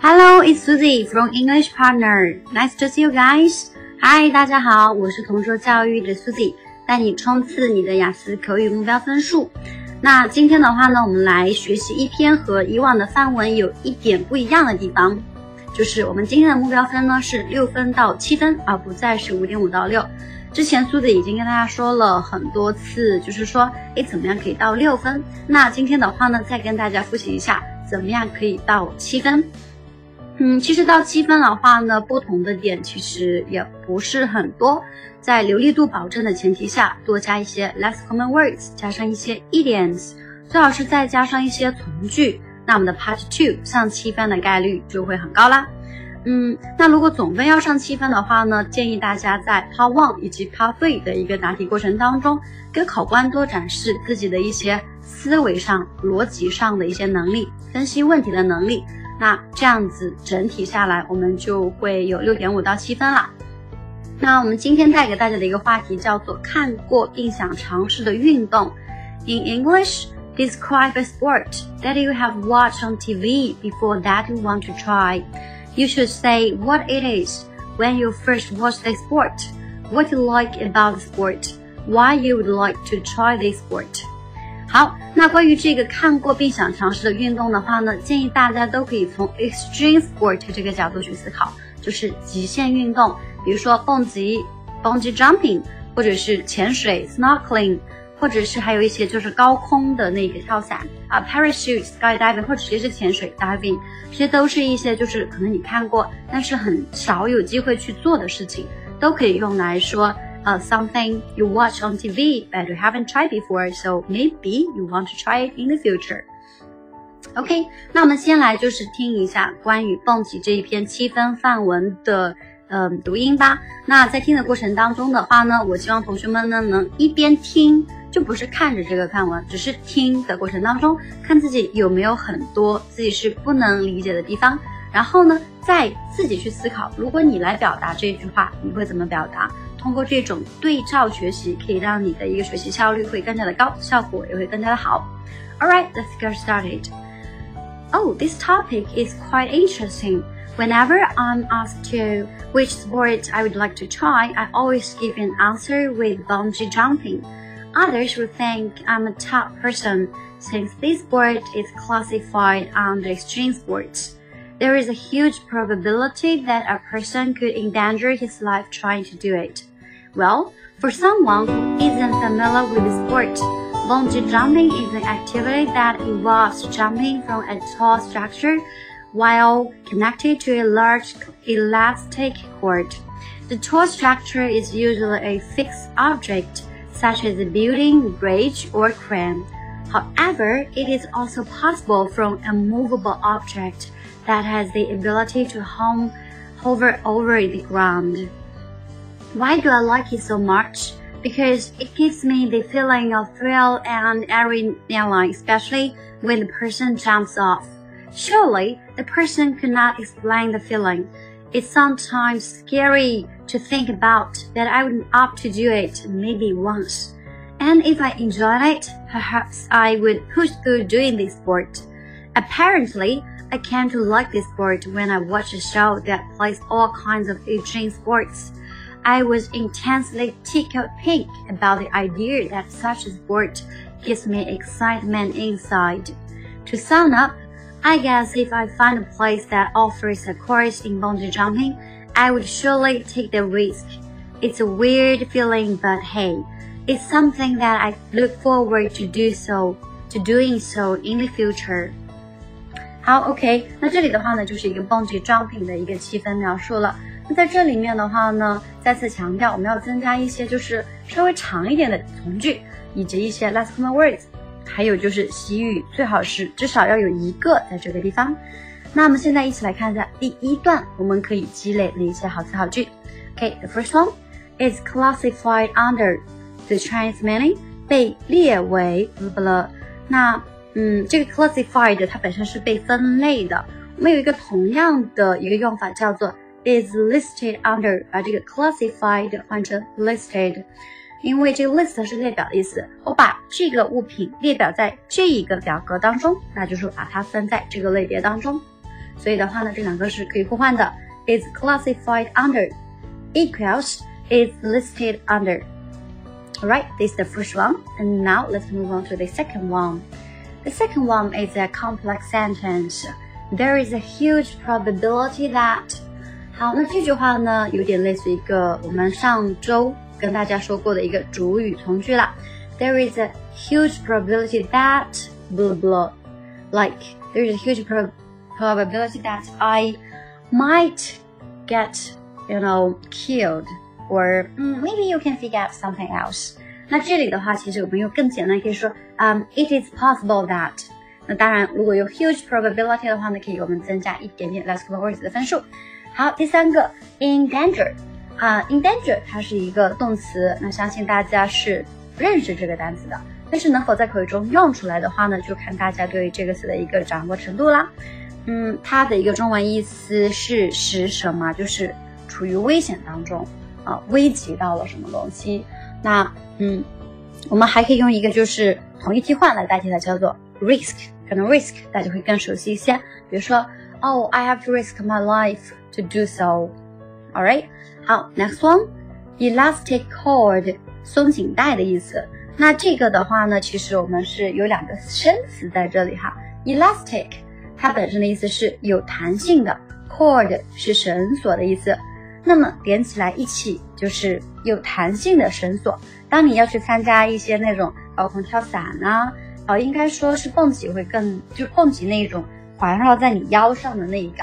Hello, it's Susie from English Partner. Nice to see you guys. Hi，大家好，我是同说教育的 Susie，带你冲刺你的雅思口语目标分数。那今天的话呢，我们来学习一篇和以往的范文有一点不一样的地方，就是我们今天的目标分呢是六分到七分，而不再是五点五到六。之前苏子已经跟大家说了很多次，就是说，哎，怎么样可以到六分？那今天的话呢，再跟大家复习一下，怎么样可以到七分？嗯，其实到七分的话呢，不同的点其实也不是很多，在流利度保证的前提下，多加一些 less common words，加上一些 idioms，最好是再加上一些从句，那我们的 part two 上七分的概率就会很高啦。嗯，那如果总分要上七分的话呢，建议大家在 part one 以及 part three 的一个答题过程当中，给考官多展示自己的一些思维上、逻辑上的一些能力，分析问题的能力。那这样子整体下来，我们就会有六点五到七分了。那我们今天带给大家的一个话题叫做看过并想尝试的运动。In English, describe a sport that you have watched on TV before that you want to try. You should say what it is when you first watch the sport, what you like about the sport, why you would like to try this sport. 好，那关于这个看过并想尝试的运动的话呢，建议大家都可以从 extreme sport 这个角度去思考，就是极限运动，比如说蹦极 （bungee jumping） 或者是潜水 （snorkeling），或者是还有一些就是高空的那个跳伞啊 （parachute skydiving） 或者直接是潜水 （diving），这些都是一些就是可能你看过，但是很少有机会去做的事情，都可以用来说。Uh, something you watch on TV but you haven't tried before, so maybe you want to try it in the future. OK，那我们先来就是听一下关于蹦极这一篇七分范文的嗯读音吧。那在听的过程当中的话呢，我希望同学们呢能一边听，就不是看着这个范文，只是听的过程当中，看自己有没有很多自己是不能理解的地方，然后呢再自己去思考，如果你来表达这句话，你会怎么表达？通过这种对照学习，可以让你的一个学习效率会更加的高，效果也会更加的好。All right, let's get started. Oh, this topic is quite interesting. Whenever I'm asked to which sport I would like to try, I always give an answer with bungee jumping. Others will think I'm a tough person since this sport is classified under extreme sports. There is a huge probability that a person could endanger his life trying to do it. Well, for someone who isn't familiar with the sport, bungee jumping is an activity that involves jumping from a tall structure while connected to a large elastic cord. The tall structure is usually a fixed object, such as a building, bridge, or crane. However, it is also possible from a movable object that has the ability to hover over the ground. Why do I like it so much? Because it gives me the feeling of thrill and adrenaline, especially when the person jumps off. Surely, the person could not explain the feeling. It's sometimes scary to think about that I would opt to do it maybe once. And if I enjoyed it, perhaps I would push through doing this sport. Apparently, I came to like this sport when I watched a show that plays all kinds of extreme sports. I was intensely tickled pink about the idea that such a sport gives me excitement inside. To sum up, I guess if I find a place that offers a course in bungee jumping, I would surely take the risk. It's a weird feeling, but hey, it's something that I look forward to do so, to doing so in the future. 好，OK，那这里的话呢，就是一个 bungee jumping 的一个七分描述了。 那在这里面的话呢，再次强调，我们要增加一些就是稍微长一点的从句，以及一些 last common words，还有就是习语，最好是至少要有一个在这个地方。那我们现在一起来看一下第一段，我们可以积累的一些好词好句。OK，the first one is classified under the Chinese meaning，被列为不不了。那嗯，这个 classified 它本身是被分类的，我们有一个同样的一个用法叫做。is listed under，把这个 classified 换成 listed，因为这个 list 是列表的意思。我把这个物品列表在这一个表格当中，那就是把它分在这个类别当中。 所以的话呢，这两个是可以互换的。is classified under equals is listed under. Alright, this is the first one. And now let's move on to the second one. The second one is a complex sentence. There is a huge probability that 好，那这句话呢，有点类似一个我们上周跟大家说过的一个主语从句啦。There is a huge probability that blah blah, like there is a huge pro probability that I might get, you know, killed, or mm, maybe you can figure out something else. 那这里的话，其实我们用更简单，可以说，嗯、um,，it is possible that。那当然，如果有 huge probability 的话呢，可以给我们增加一点点 less words 的分数。 好，第三个 in danger 啊，in danger 它是一个动词，那相信大家是认识这个单词的，但是能否在口语中用出来的话呢，就看大家对这个词的一个掌握程度啦。嗯，它的一个中文意思是使什么，就是处于危险当中啊，危及到了什么东西。那嗯，我们还可以用一个就是同义替换来代替它，叫做 risk。可能 risk 大家会更熟悉一些，比如说，Oh, I have to risk my life to do so, all right. 好，next one，elastic cord，松紧带的意思。那这个的话呢，其实我们是有两个生词在这里哈，elastic。它本身的意思是有弹性的，cord 是绳索的意思，那么连起来一起就是有弹性的绳索。当你要去参加一些那种高空跳伞啊，呃，应该说是蹦极会更，就蹦极那种环绕在你腰上的那一个，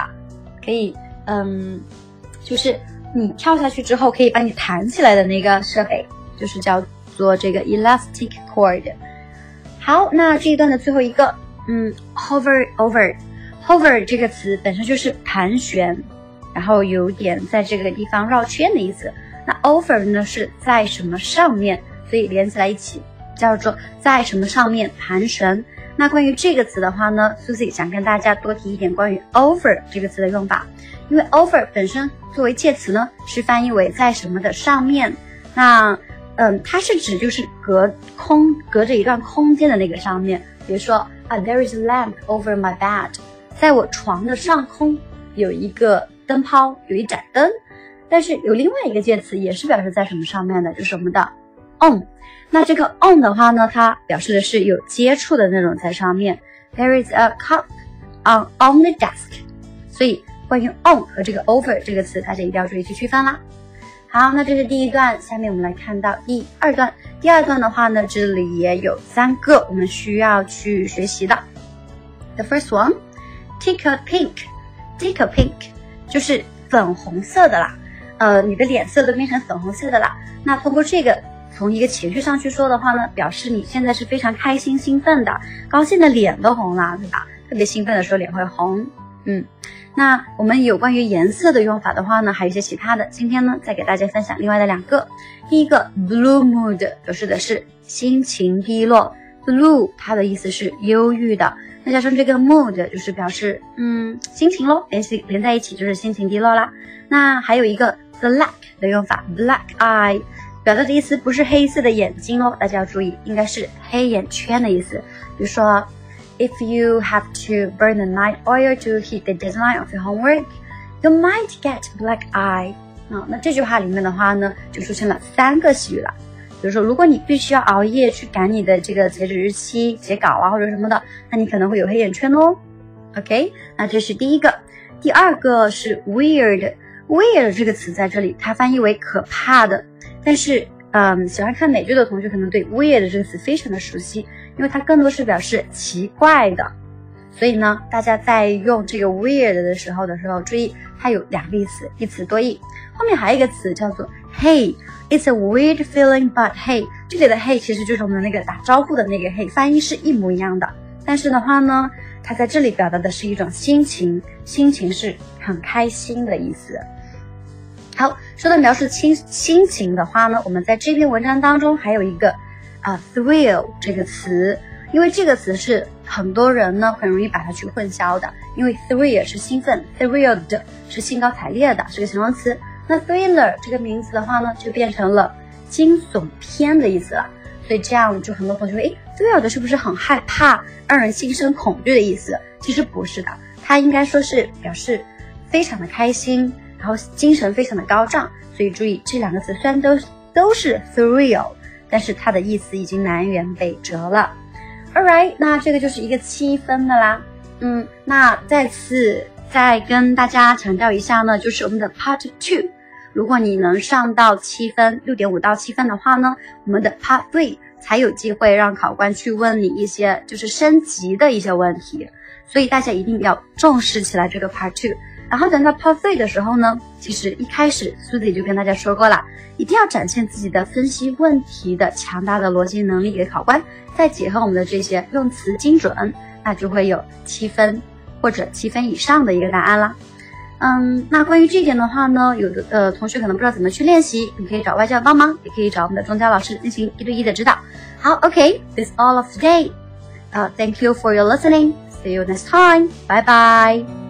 可以，嗯，就是你跳下去之后可以把你弹起来的那个设备，就是叫做这个 elastic cord。好，那这一段的最后一个。嗯，hover over，hover 这个词本身就是盘旋，然后有点在这个地方绕圈的意思。那 over 呢是在什么上面，所以连起来一起叫做在什么上面盘旋。那关于这个词的话呢，Susie 想跟大家多提一点关于 over 这个词的用法，因为 over 本身作为介词呢是翻译为在什么的上面。那嗯，它是指就是隔空隔着一段空间的那个上面，比如说。啊，There is a lamp over my bed，在我床的上空有一个灯泡，有一盏灯。但是有另外一个介词也是表示在什么上面的，就是我们的 on。那这个 on 的话呢，它表示的是有接触的那种在上面。There is a cup on on the desk。所以关于 on 和这个 over 这个词，大家一定要注意去区分啦。好，那这是第一段，下面我们来看到第二段。第二段的话呢，这里也有三个我们需要去学习的。The first one, take a pink, take a pink，就是粉红色的啦。呃，你的脸色都变成粉红色的啦。那通过这个，从一个情绪上去说的话呢，表示你现在是非常开心、兴奋的，高兴的脸都红了，对吧？特别兴奋的时候脸会红。嗯。那我们有关于颜色的用法的话呢，还有一些其他的。今天呢，再给大家分享另外的两个。第一个，blue mood 表示的是心情低落，blue 它的意思是忧郁的，那加上这个 mood 就是表示嗯心情喽，联系连在一起就是心情低落啦。那还有一个 black 的用法，black eye 表达的意思不是黑色的眼睛哦，大家要注意，应该是黑眼圈的意思。比如说。If you have to burn the night oil to hit the deadline of your homework, you might get black eye. 啊，那这句话里面的话呢，就出现了三个习语了。比如说，如果你必须要熬夜去赶你的这个截止日期、截稿啊或者什么的，那你可能会有黑眼圈哦。OK，那这是第一个。第二个是 weird，weird 这个词在这里它翻译为可怕的，但是嗯，喜欢看美剧的同学可能对 weird 这个词非常的熟悉。因为它更多是表示奇怪的，所以呢，大家在用这个 weird 的时候的时候，注意它有两个意思，一词多义。后面还有一个词叫做 Hey，it's a weird feeling，but hey，这里的 Hey 其实就是我们的那个打招呼的那个 Hey，发音是一模一样的。但是的话呢，它在这里表达的是一种心情，心情是很开心的意思。好，说到描述亲心情的话呢，我们在这篇文章当中还有一个。啊，thrill 这个词，因为这个词是很多人呢很容易把它去混淆的，因为 thrill 是兴奋，thrilled 是兴高采烈的，是个形容词。那 thriller 这个名词的话呢，就变成了惊悚片的意思了。所以这样就很多同学说，诶 t h r i l l 的是不是很害怕，让人心生恐惧的意思？其实不是的，它应该说是表示非常的开心，然后精神非常的高涨。所以注意这两个词虽然都都是 thrill，但是它的意思已经南辕北辙了。All right，那这个就是一个七分的啦。嗯，那再次再跟大家强调一下呢，就是我们的 Part Two，如果你能上到七分，六点五到七分的话呢，我们的 Part Three 才有机会让考官去问你一些就是升级的一些问题。所以大家一定要重视起来这个 Part Two。然后等到 Part Three 的时候呢，其实一开始苏迪就跟大家说过了，一定要展现自己的分析问题的强大的逻辑能力给考官。再结合我们的这些用词精准，那就会有七分或者七分以上的一个答案啦。嗯，那关于这一点的话呢，有的呃同学可能不知道怎么去练习，你可以找外教帮忙，也可以找我们的中教老师进行一对一的指导。好，OK，this all of today。呃，Thank you for your listening. See you next time. Bye bye.